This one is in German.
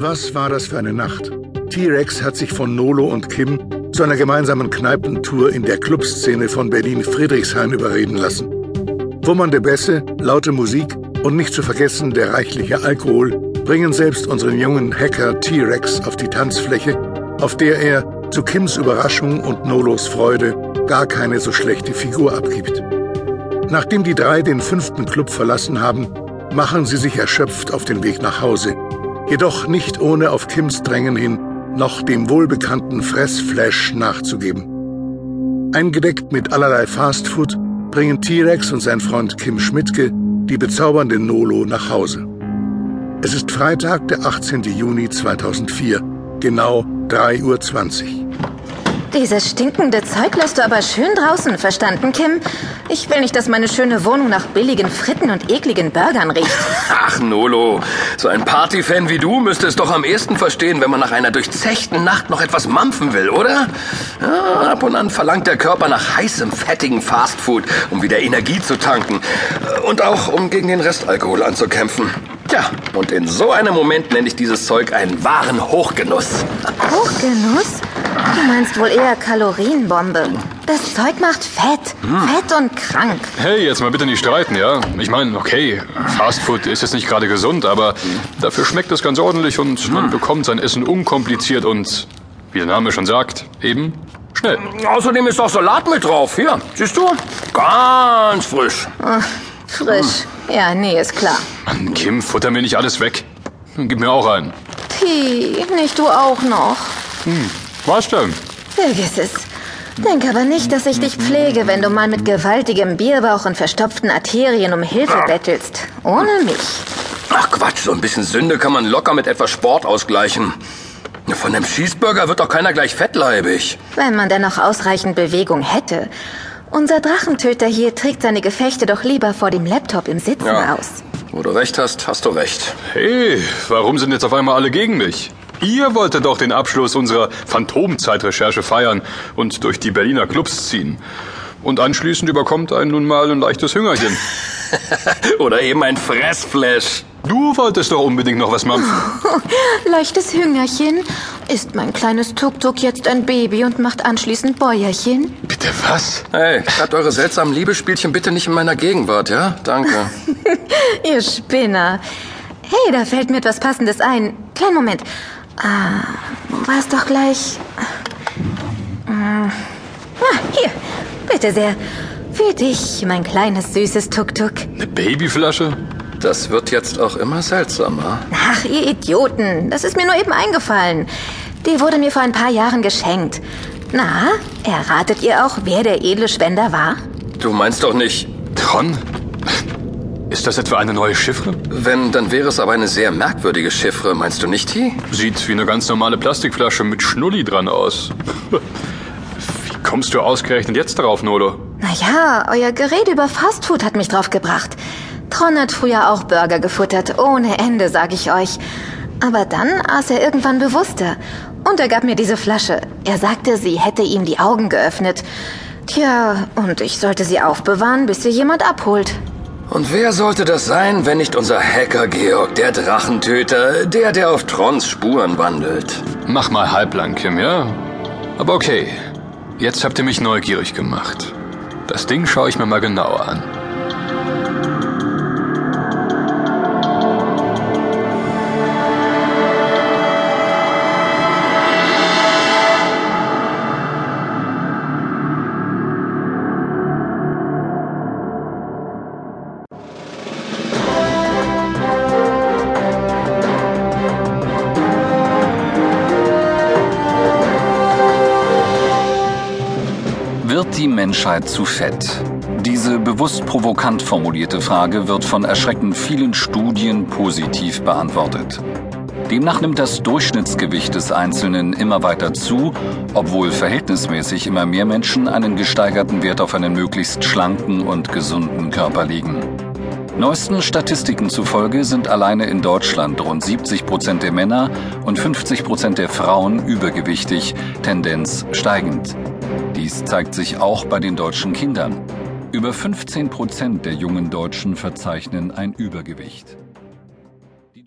Was war das für eine Nacht? T-Rex hat sich von Nolo und Kim zu einer gemeinsamen Kneipentour in der Clubszene von Berlin-Friedrichshain überreden lassen. Wummernde Bässe, laute Musik und nicht zu vergessen der reichliche Alkohol bringen selbst unseren jungen Hacker T-Rex auf die Tanzfläche, auf der er zu Kims Überraschung und Nolos Freude gar keine so schlechte Figur abgibt. Nachdem die drei den fünften Club verlassen haben, machen sie sich erschöpft auf den Weg nach Hause, jedoch nicht ohne auf Kims Drängen hin noch dem wohlbekannten Fressflash nachzugeben. Eingedeckt mit allerlei Fastfood bringen T-Rex und sein Freund Kim Schmidtke die bezaubernde Nolo nach Hause. Es ist Freitag, der 18. Juni 2004, genau 3.20 Uhr. Dieses stinkende Zeug lässt du aber schön draußen, verstanden, Kim? Ich will nicht, dass meine schöne Wohnung nach billigen Fritten und ekligen Burgern riecht. Ach, Nolo, so ein Partyfan wie du müsste es doch am ehesten verstehen, wenn man nach einer durchzechten Nacht noch etwas mampfen will, oder? Ja, ab und an verlangt der Körper nach heißem, fettigen Fastfood, um wieder Energie zu tanken. Und auch, um gegen den Restalkohol anzukämpfen. Tja, und in so einem Moment nenne ich dieses Zeug einen wahren Hochgenuss. Hochgenuss? Du meinst wohl eher Kalorienbombe. Das Zeug macht fett. Hm. Fett und krank. Hey, jetzt mal bitte nicht streiten, ja? Ich meine, okay, Fastfood ist jetzt nicht gerade gesund, aber dafür schmeckt es ganz ordentlich und hm. man bekommt sein Essen unkompliziert und, wie der Name schon sagt, eben schnell. Außerdem ist auch Salat mit drauf. Hier, siehst du? Ganz frisch. Ach, frisch. Hm. Ja, nee, ist klar. Mann, Kim, futter mir nicht alles weg. Gib mir auch einen. Pi, nicht du auch noch. Hm, was denn? Vergiss es. Denk aber nicht, dass ich dich pflege, wenn du mal mit gewaltigem Bierbauch und verstopften Arterien um Hilfe bettelst. Ohne mich. Ach Quatsch, so ein bisschen Sünde kann man locker mit etwas Sport ausgleichen. Von dem Cheeseburger wird doch keiner gleich fettleibig. Wenn man denn noch ausreichend Bewegung hätte. Unser Drachentöter hier trägt seine Gefechte doch lieber vor dem Laptop im Sitzen ja. aus. Wo du recht hast, hast du recht. Hey, warum sind jetzt auf einmal alle gegen mich? Ihr wolltet doch den Abschluss unserer Phantomzeitrecherche feiern und durch die Berliner Clubs ziehen. Und anschließend überkommt einen nun mal ein leichtes Hüngerchen. Oder eben ein Fressflash. Du wolltest doch unbedingt noch was machen. leichtes Hüngerchen. Ist mein kleines Tuk-Tuk jetzt ein Baby und macht anschließend Bäuerchen? Bitte was? Hey, habt eure seltsamen Liebesspielchen bitte nicht in meiner Gegenwart, ja? Danke. Ihr Spinner. Hey, da fällt mir etwas Passendes ein. Kleinen Moment. Ah, war es doch gleich. Ah, hier, bitte sehr. Für dich, mein kleines süßes Tuk-Tuk. Eine Babyflasche? Das wird jetzt auch immer seltsamer. Ach, ihr Idioten, das ist mir nur eben eingefallen. Die wurde mir vor ein paar Jahren geschenkt. Na, erratet ihr auch, wer der edle Spender war? Du meinst doch nicht. Tron? Ist das etwa eine neue Chiffre? Wenn, dann wäre es aber eine sehr merkwürdige Chiffre, meinst du nicht, T? Sieht wie eine ganz normale Plastikflasche mit Schnulli dran aus. Wie kommst du ausgerechnet jetzt darauf, Nolo? Naja, euer Gerede über Fastfood hat mich drauf gebracht. Tron hat früher auch Burger gefuttert, ohne Ende, sag ich euch. Aber dann aß er irgendwann bewusster. Und er gab mir diese Flasche. Er sagte, sie hätte ihm die Augen geöffnet. Tja, und ich sollte sie aufbewahren, bis sie jemand abholt. Und wer sollte das sein, wenn nicht unser Hacker Georg, der Drachentöter, der, der auf Trons Spuren wandelt? Mach mal halblang, Kim, ja? Aber okay, jetzt habt ihr mich neugierig gemacht. Das Ding schaue ich mir mal genauer an. Wird die Menschheit zu fett? Diese bewusst provokant formulierte Frage wird von erschreckend vielen Studien positiv beantwortet. Demnach nimmt das Durchschnittsgewicht des Einzelnen immer weiter zu, obwohl verhältnismäßig immer mehr Menschen einen gesteigerten Wert auf einen möglichst schlanken und gesunden Körper legen. Neuesten Statistiken zufolge sind alleine in Deutschland rund 70 Prozent der Männer und 50 Prozent der Frauen übergewichtig, Tendenz steigend. Dies zeigt sich auch bei den deutschen Kindern. Über 15 Prozent der jungen Deutschen verzeichnen ein Übergewicht.